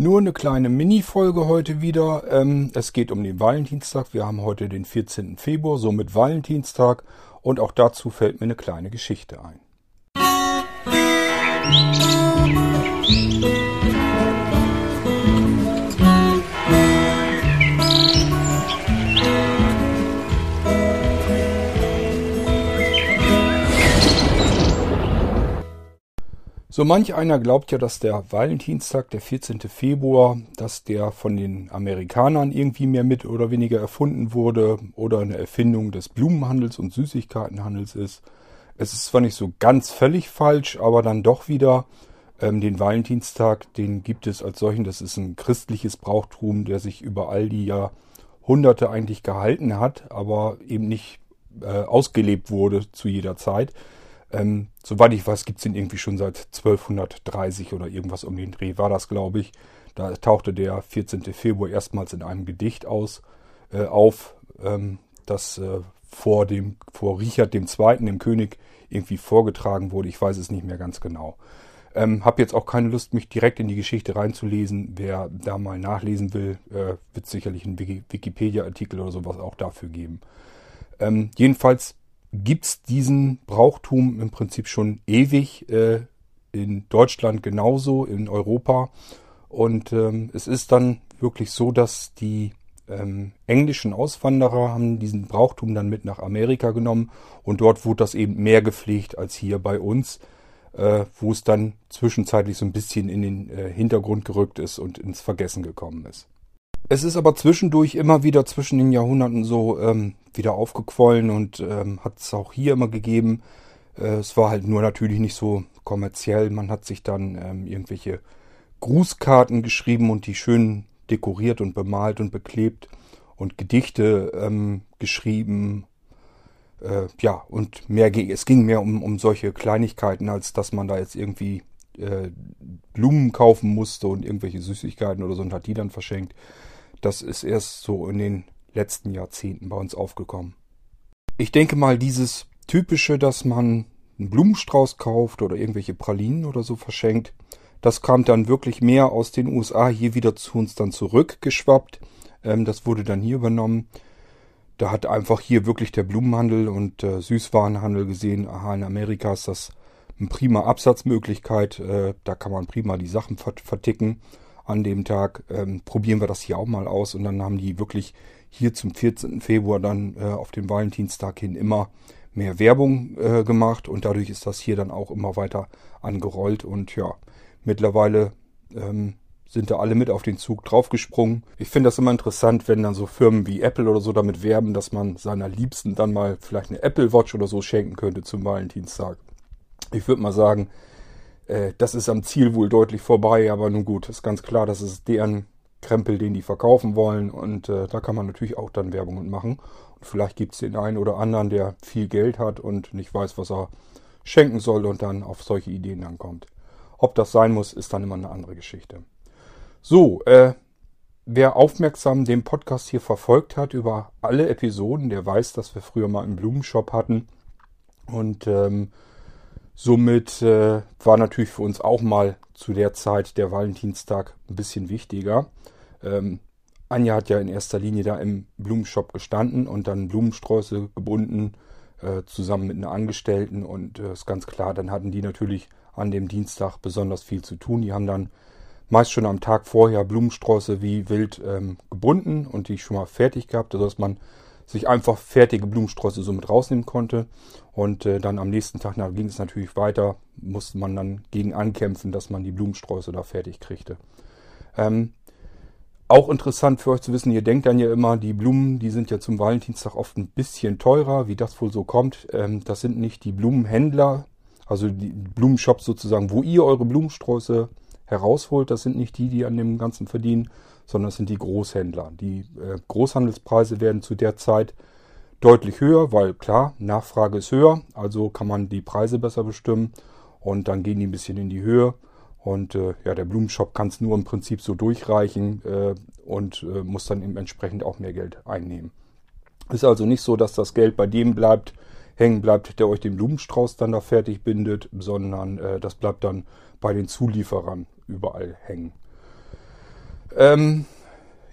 Nur eine kleine Mini-Folge heute wieder. Ähm, es geht um den Valentinstag. Wir haben heute den 14. Februar, somit Valentinstag. Und auch dazu fällt mir eine kleine Geschichte ein. So manch einer glaubt ja, dass der Valentinstag, der 14. Februar, dass der von den Amerikanern irgendwie mehr mit oder weniger erfunden wurde oder eine Erfindung des Blumenhandels und Süßigkeitenhandels ist. Es ist zwar nicht so ganz völlig falsch, aber dann doch wieder ähm, den Valentinstag, den gibt es als solchen. Das ist ein christliches Brauchtum, der sich über all die Jahrhunderte eigentlich gehalten hat, aber eben nicht äh, ausgelebt wurde zu jeder Zeit. Ähm, soweit ich weiß, gibt es ihn irgendwie schon seit 1230 oder irgendwas um den Dreh war das, glaube ich. Da tauchte der 14. Februar erstmals in einem Gedicht aus, äh, auf, ähm, das äh, vor, dem, vor Richard II., dem König, irgendwie vorgetragen wurde. Ich weiß es nicht mehr ganz genau. Ähm, hab jetzt auch keine Lust, mich direkt in die Geschichte reinzulesen. Wer da mal nachlesen will, äh, wird sicherlich einen Wikipedia-Artikel oder sowas auch dafür geben. Ähm, jedenfalls gibt es diesen Brauchtum im Prinzip schon ewig. Äh, in Deutschland genauso, in Europa. Und ähm, es ist dann wirklich so, dass die ähm, englischen Auswanderer haben diesen Brauchtum dann mit nach Amerika genommen und dort wurde das eben mehr gepflegt als hier bei uns, äh, wo es dann zwischenzeitlich so ein bisschen in den äh, Hintergrund gerückt ist und ins Vergessen gekommen ist. Es ist aber zwischendurch immer wieder zwischen den Jahrhunderten so ähm, wieder aufgequollen und ähm, hat es auch hier immer gegeben. Äh, es war halt nur natürlich nicht so kommerziell. Man hat sich dann ähm, irgendwelche Grußkarten geschrieben und die schön dekoriert und bemalt und beklebt und Gedichte ähm, geschrieben. Äh, ja, und mehr es ging mehr um, um solche Kleinigkeiten, als dass man da jetzt irgendwie äh, Blumen kaufen musste und irgendwelche Süßigkeiten oder so und hat die dann verschenkt. Das ist erst so in den letzten Jahrzehnten bei uns aufgekommen. Ich denke mal, dieses typische, dass man einen Blumenstrauß kauft oder irgendwelche Pralinen oder so verschenkt, das kam dann wirklich mehr aus den USA hier wieder zu uns dann zurückgeschwappt. Ähm, das wurde dann hier übernommen. Da hat einfach hier wirklich der Blumenhandel und äh, Süßwarenhandel gesehen, aha, in Amerika ist das eine prima Absatzmöglichkeit. Äh, da kann man prima die Sachen verticken an dem Tag. Ähm, probieren wir das hier auch mal aus. Und dann haben die wirklich hier zum 14. Februar dann äh, auf dem Valentinstag hin immer mehr Werbung äh, gemacht. Und dadurch ist das hier dann auch immer weiter angerollt. Und ja, mittlerweile ähm, sind da alle mit auf den Zug draufgesprungen. Ich finde das immer interessant, wenn dann so Firmen wie Apple oder so damit werben, dass man seiner Liebsten dann mal vielleicht eine Apple Watch oder so schenken könnte zum Valentinstag. Ich würde mal sagen, äh, das ist am Ziel wohl deutlich vorbei, aber nun gut, ist ganz klar, das ist deren Krempel, den die verkaufen wollen und äh, da kann man natürlich auch dann Werbung machen. Und vielleicht gibt es den einen oder anderen, der viel Geld hat und nicht weiß, was er schenken soll und dann auf solche Ideen dann kommt. Ob das sein muss, ist dann immer eine andere Geschichte. So, äh, wer aufmerksam den Podcast hier verfolgt hat über alle Episoden, der weiß, dass wir früher mal einen Blumenshop hatten und ähm, Somit äh, war natürlich für uns auch mal zu der Zeit der Valentinstag ein bisschen wichtiger. Ähm, Anja hat ja in erster Linie da im Blumenshop gestanden und dann Blumensträuße gebunden, äh, zusammen mit einer Angestellten. Und äh, ist ganz klar, dann hatten die natürlich an dem Dienstag besonders viel zu tun. Die haben dann meist schon am Tag vorher Blumensträuße wie wild ähm, gebunden und die schon mal fertig gehabt, sodass man sich einfach fertige Blumensträuße so mit rausnehmen konnte. Und äh, dann am nächsten Tag ging es natürlich weiter, musste man dann gegen ankämpfen, dass man die Blumensträuße da fertig kriegte. Ähm, auch interessant für euch zu wissen, ihr denkt dann ja immer, die Blumen, die sind ja zum Valentinstag oft ein bisschen teurer, wie das wohl so kommt. Ähm, das sind nicht die Blumenhändler, also die Blumenshops sozusagen, wo ihr eure Blumensträuße herausholt. Das sind nicht die, die an dem Ganzen verdienen, sondern es sind die Großhändler. Die äh, Großhandelspreise werden zu der Zeit deutlich höher, weil klar, Nachfrage ist höher, also kann man die Preise besser bestimmen und dann gehen die ein bisschen in die Höhe. Und äh, ja, der Blumenshop kann es nur im Prinzip so durchreichen äh, und äh, muss dann eben entsprechend auch mehr Geld einnehmen. Ist also nicht so, dass das Geld bei dem bleibt, hängen bleibt, der euch den Blumenstrauß dann da fertig bindet, sondern äh, das bleibt dann bei den Zulieferern überall hängen. Ähm,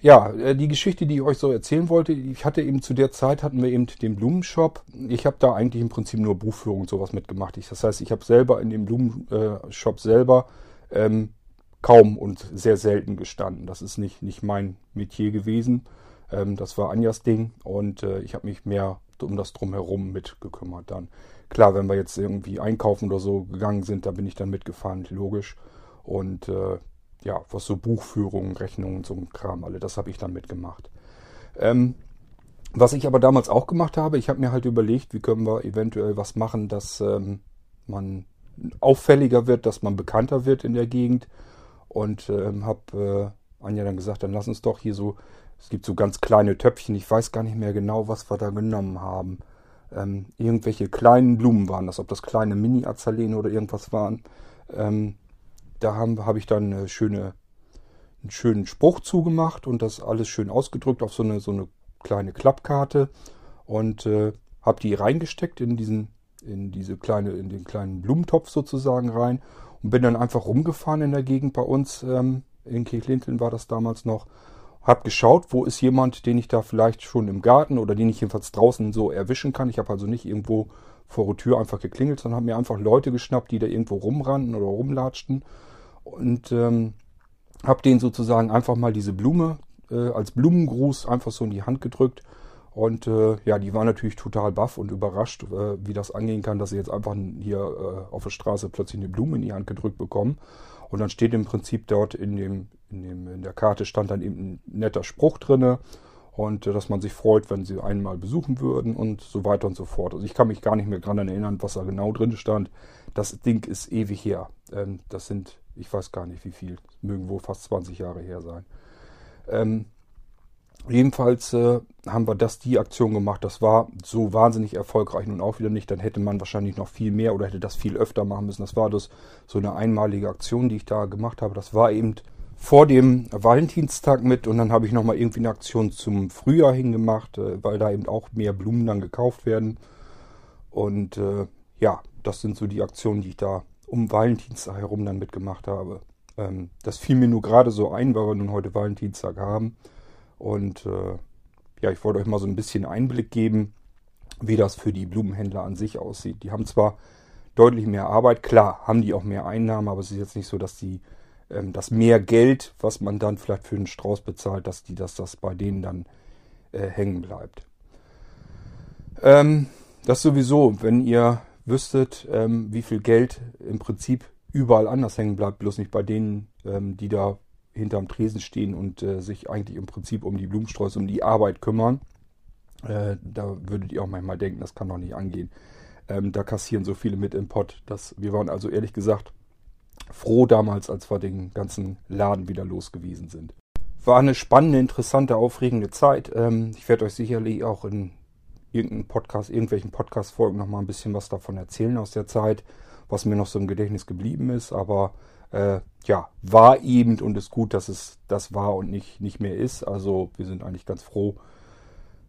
ja, äh, die Geschichte, die ich euch so erzählen wollte, ich hatte eben zu der Zeit, hatten wir eben den Blumenshop. Ich habe da eigentlich im Prinzip nur Buchführung und sowas mitgemacht. Ich, das heißt, ich habe selber in dem Blumenshop selber ähm, kaum und sehr selten gestanden. Das ist nicht, nicht mein Metier gewesen. Ähm, das war Anjas Ding und äh, ich habe mich mehr um das drumherum mitgekümmert dann. Klar, wenn wir jetzt irgendwie einkaufen oder so gegangen sind, da bin ich dann mitgefahren, logisch. Und äh, ja, was so Buchführungen, Rechnungen, so ein Kram, alle, das habe ich dann mitgemacht. Ähm, was ich aber damals auch gemacht habe, ich habe mir halt überlegt, wie können wir eventuell was machen, dass ähm, man auffälliger wird, dass man bekannter wird in der Gegend. Und ähm, habe äh, Anja dann gesagt, dann lass uns doch hier so, es gibt so ganz kleine Töpfchen, ich weiß gar nicht mehr genau, was wir da genommen haben. Ähm, irgendwelche kleinen Blumen waren das, ob das kleine Mini-Azaleen oder irgendwas waren. Ähm, da habe hab ich dann eine schöne, einen schönen Spruch zugemacht und das alles schön ausgedrückt auf so eine, so eine kleine Klappkarte und äh, habe die reingesteckt in diesen, in diese kleine, in den kleinen Blumentopf sozusagen rein und bin dann einfach rumgefahren in der Gegend bei uns. Ähm, in Kirchlinteln war das damals noch. Hab geschaut, wo ist jemand, den ich da vielleicht schon im Garten oder den ich jedenfalls draußen so erwischen kann. Ich habe also nicht irgendwo vor der Tür einfach geklingelt, sondern habe mir einfach Leute geschnappt, die da irgendwo rumrannten oder rumlatschten und ähm, habe denen sozusagen einfach mal diese Blume äh, als Blumengruß einfach so in die Hand gedrückt. Und äh, ja, die waren natürlich total baff und überrascht, äh, wie das angehen kann, dass sie jetzt einfach hier äh, auf der Straße plötzlich eine Blume in die Hand gedrückt bekommen. Und dann steht im Prinzip dort in, dem, in, dem, in der Karte stand dann eben ein netter Spruch drinne und äh, dass man sich freut, wenn sie einmal besuchen würden und so weiter und so fort. Also ich kann mich gar nicht mehr daran erinnern, was da genau drin stand. Das Ding ist ewig her. Ähm, das sind ich weiß gar nicht wie viel. Mögen wohl fast 20 Jahre her sein. Ähm, jedenfalls äh, haben wir das, die Aktion gemacht. Das war so wahnsinnig erfolgreich nun auch wieder nicht. Dann hätte man wahrscheinlich noch viel mehr oder hätte das viel öfter machen müssen. Das war das so eine einmalige Aktion, die ich da gemacht habe. Das war eben vor dem Valentinstag mit und dann habe ich nochmal irgendwie eine Aktion zum Frühjahr hingemacht, äh, weil da eben auch mehr Blumen dann gekauft werden. Und äh, ja, das sind so die Aktionen, die ich da um Valentinstag herum dann mitgemacht habe. Ähm, das fiel mir nur gerade so ein, weil wir nun heute Valentinstag haben. Und äh, ja, ich wollte euch mal so ein bisschen Einblick geben, wie das für die Blumenhändler an sich aussieht. Die haben zwar deutlich mehr Arbeit, klar, haben die auch mehr Einnahmen, aber es ist jetzt nicht so, dass die ähm, das mehr Geld, was man dann vielleicht für einen Strauß bezahlt, dass die, dass das bei denen dann äh, hängen bleibt. Ähm, das sowieso, wenn ihr wüsstet, ähm, wie viel Geld im Prinzip überall anders hängen bleibt, bloß nicht bei denen, ähm, die da hinterm Tresen stehen und äh, sich eigentlich im Prinzip um die Blumensträuße, um die Arbeit kümmern. Äh, da würdet ihr auch manchmal denken, das kann doch nicht angehen. Ähm, da kassieren so viele mit im Pott. Dass, wir waren also ehrlich gesagt froh damals, als wir den ganzen Laden wieder los gewesen sind. War eine spannende, interessante, aufregende Zeit. Ähm, ich werde euch sicherlich auch in irgendeinen Podcast, irgendwelchen Podcast-Folgen noch mal ein bisschen was davon erzählen aus der Zeit, was mir noch so im Gedächtnis geblieben ist. Aber äh, ja, war eben und ist gut, dass es das war und nicht, nicht mehr ist. Also wir sind eigentlich ganz froh,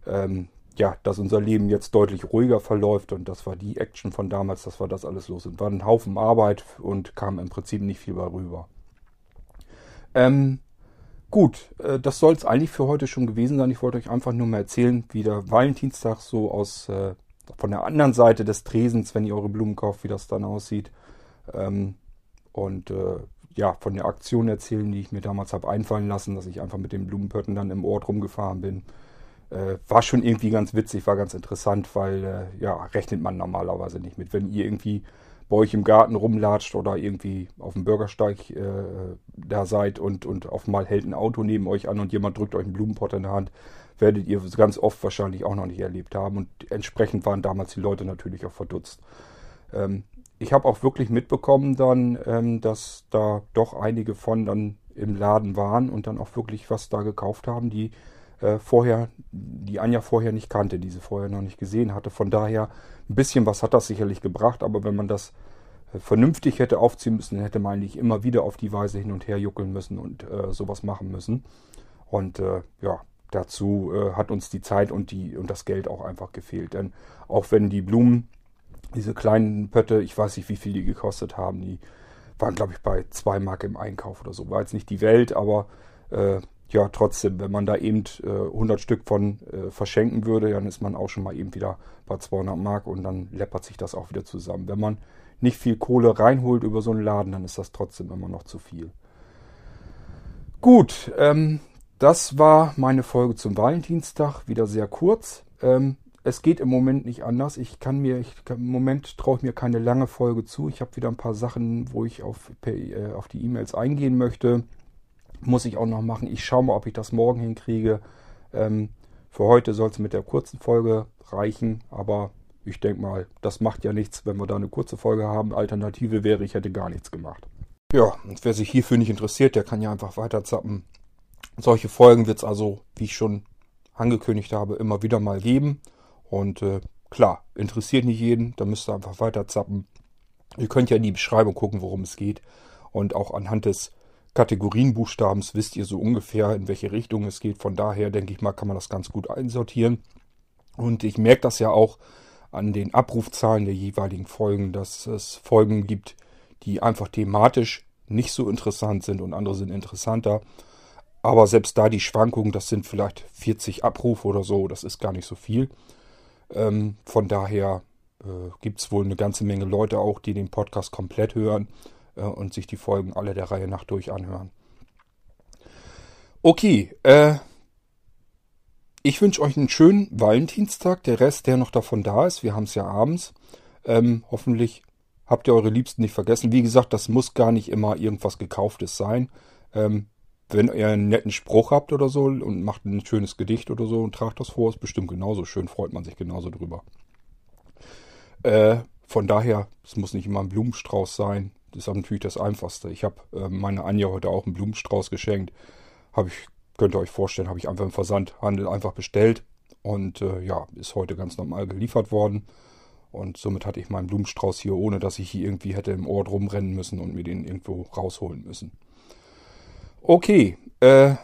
ähm, ja, dass unser Leben jetzt deutlich ruhiger verläuft und das war die Action von damals, dass wir das alles los sind. War ein Haufen Arbeit und kam im Prinzip nicht viel rüber. Ähm, Gut, äh, das soll es eigentlich für heute schon gewesen sein. Ich wollte euch einfach nur mal erzählen, wie der Valentinstag so aus äh, von der anderen Seite des Tresens, wenn ihr eure Blumen kauft, wie das dann aussieht. Ähm, und äh, ja, von der Aktion erzählen, die ich mir damals habe einfallen lassen, dass ich einfach mit den Blumenpötten dann im Ort rumgefahren bin. Äh, war schon irgendwie ganz witzig, war ganz interessant, weil äh, ja, rechnet man normalerweise nicht mit. Wenn ihr irgendwie bei euch im Garten rumlatscht oder irgendwie auf dem Bürgersteig äh, da seid und, und auf mal hält ein Auto neben euch an und jemand drückt euch einen Blumenpott in der Hand, werdet ihr ganz oft wahrscheinlich auch noch nicht erlebt haben. Und entsprechend waren damals die Leute natürlich auch verdutzt. Ähm, ich habe auch wirklich mitbekommen dann, ähm, dass da doch einige von dann im Laden waren und dann auch wirklich was da gekauft haben, die äh, vorher, die Anja vorher nicht kannte, die sie vorher noch nicht gesehen hatte. Von daher, ein bisschen was hat das sicherlich gebracht, aber wenn man das äh, vernünftig hätte aufziehen müssen, dann hätte man eigentlich immer wieder auf die Weise hin und her juckeln müssen und äh, sowas machen müssen. Und äh, ja, dazu äh, hat uns die Zeit und, die, und das Geld auch einfach gefehlt. Denn auch wenn die Blumen, diese kleinen Pötte, ich weiß nicht, wie viel die gekostet haben, die waren, glaube ich, bei zwei Mark im Einkauf oder so. War jetzt nicht die Welt, aber äh, ja, trotzdem, wenn man da eben äh, 100 Stück von äh, verschenken würde, dann ist man auch schon mal eben wieder bei 200 Mark und dann läppert sich das auch wieder zusammen. Wenn man nicht viel Kohle reinholt über so einen Laden, dann ist das trotzdem immer noch zu viel. Gut, ähm, das war meine Folge zum Valentinstag, wieder sehr kurz. Ähm, es geht im Moment nicht anders. Ich kann mir, ich, im Moment traue ich mir keine lange Folge zu. Ich habe wieder ein paar Sachen, wo ich auf, per, äh, auf die E-Mails eingehen möchte. Muss ich auch noch machen. Ich schaue mal, ob ich das morgen hinkriege. Ähm, für heute soll es mit der kurzen Folge reichen, aber ich denke mal, das macht ja nichts, wenn wir da eine kurze Folge haben. Alternative wäre, ich hätte gar nichts gemacht. Ja, und wer sich hierfür nicht interessiert, der kann ja einfach weiter zappen. Solche Folgen wird es also, wie ich schon angekündigt habe, immer wieder mal geben. Und äh, klar, interessiert nicht jeden, da müsst ihr einfach weiter zappen. Ihr könnt ja in die Beschreibung gucken, worum es geht. Und auch anhand des Kategorienbuchstabens wisst ihr so ungefähr, in welche Richtung es geht. Von daher denke ich mal, kann man das ganz gut einsortieren. Und ich merke das ja auch an den Abrufzahlen der jeweiligen Folgen, dass es Folgen gibt, die einfach thematisch nicht so interessant sind und andere sind interessanter. Aber selbst da die Schwankungen, das sind vielleicht 40 Abrufe oder so, das ist gar nicht so viel. Ähm, von daher äh, gibt es wohl eine ganze Menge Leute auch, die den Podcast komplett hören äh, und sich die Folgen alle der Reihe nach durch anhören. Okay, äh, ich wünsche euch einen schönen Valentinstag. Der Rest, der noch davon da ist, wir haben es ja abends. Ähm, hoffentlich habt ihr eure Liebsten nicht vergessen. Wie gesagt, das muss gar nicht immer irgendwas Gekauftes sein. Ähm, wenn ihr einen netten Spruch habt oder so und macht ein schönes Gedicht oder so und tragt das vor, ist bestimmt genauso schön, freut man sich genauso drüber. Äh, von daher, es muss nicht immer ein Blumenstrauß sein. Das ist natürlich das Einfachste. Ich habe äh, meiner Anja heute auch einen Blumenstrauß geschenkt. Habe ich, könnt ihr euch vorstellen, habe ich einfach im Versandhandel einfach bestellt. Und äh, ja, ist heute ganz normal geliefert worden. Und somit hatte ich meinen Blumenstrauß hier, ohne dass ich hier irgendwie hätte im Ort rumrennen müssen und mir den irgendwo rausholen müssen. Okay, äh,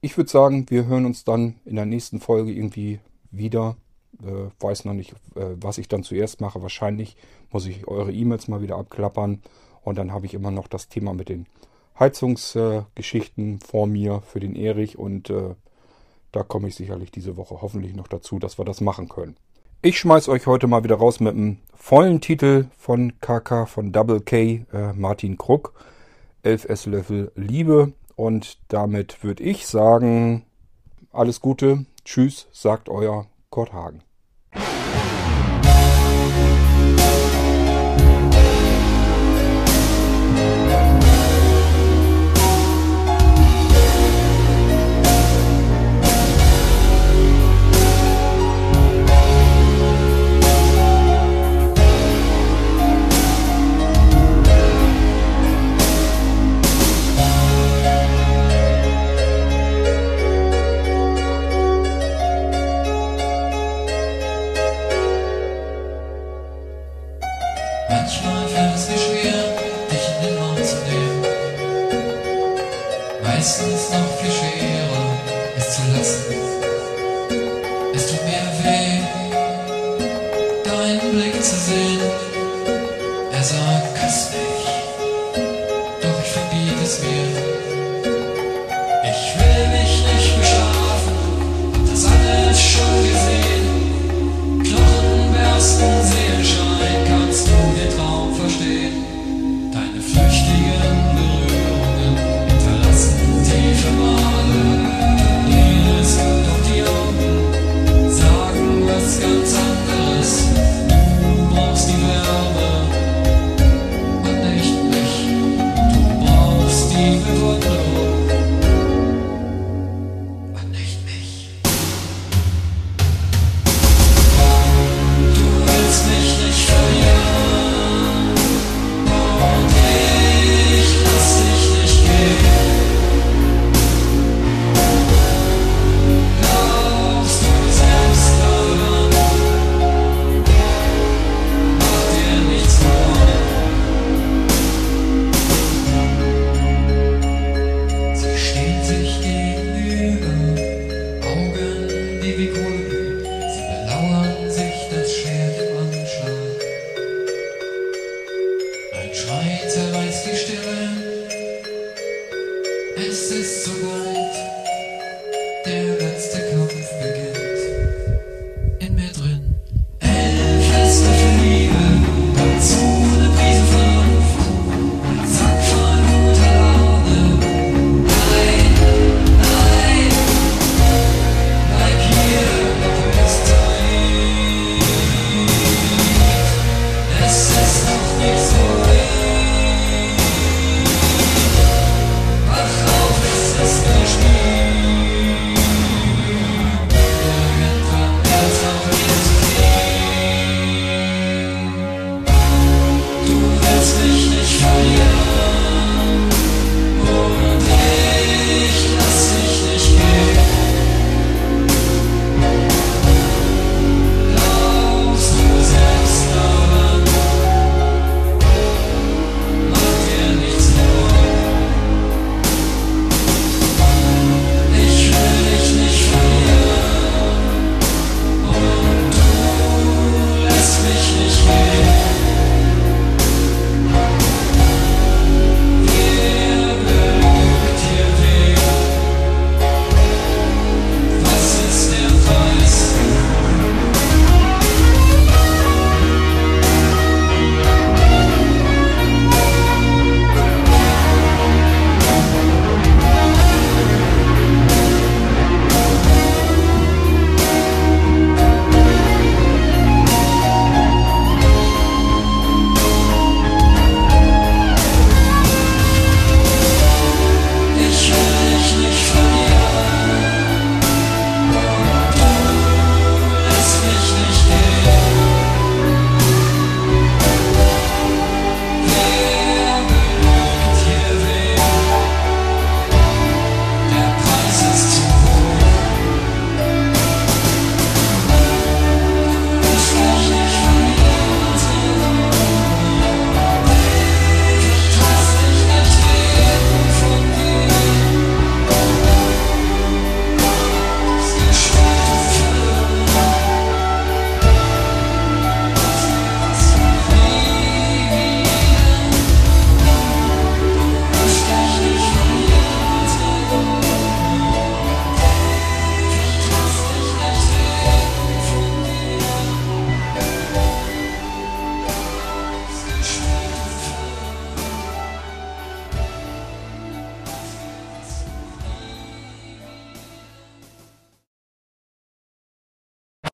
ich würde sagen, wir hören uns dann in der nächsten Folge irgendwie wieder. Äh, weiß noch nicht, äh, was ich dann zuerst mache. Wahrscheinlich muss ich eure E-Mails mal wieder abklappern. Und dann habe ich immer noch das Thema mit den Heizungsgeschichten vor mir für den Erich. Und äh, da komme ich sicherlich diese Woche hoffentlich noch dazu, dass wir das machen können. Ich schmeiß euch heute mal wieder raus mit einem vollen Titel von KK von Double K, äh, Martin Krug. 11 Esslöffel Liebe. Und damit würde ich sagen, alles Gute, tschüss, sagt euer Korthagen Manchmal fällt es mir schwer, dich in den Raum zu nehmen. Meistens noch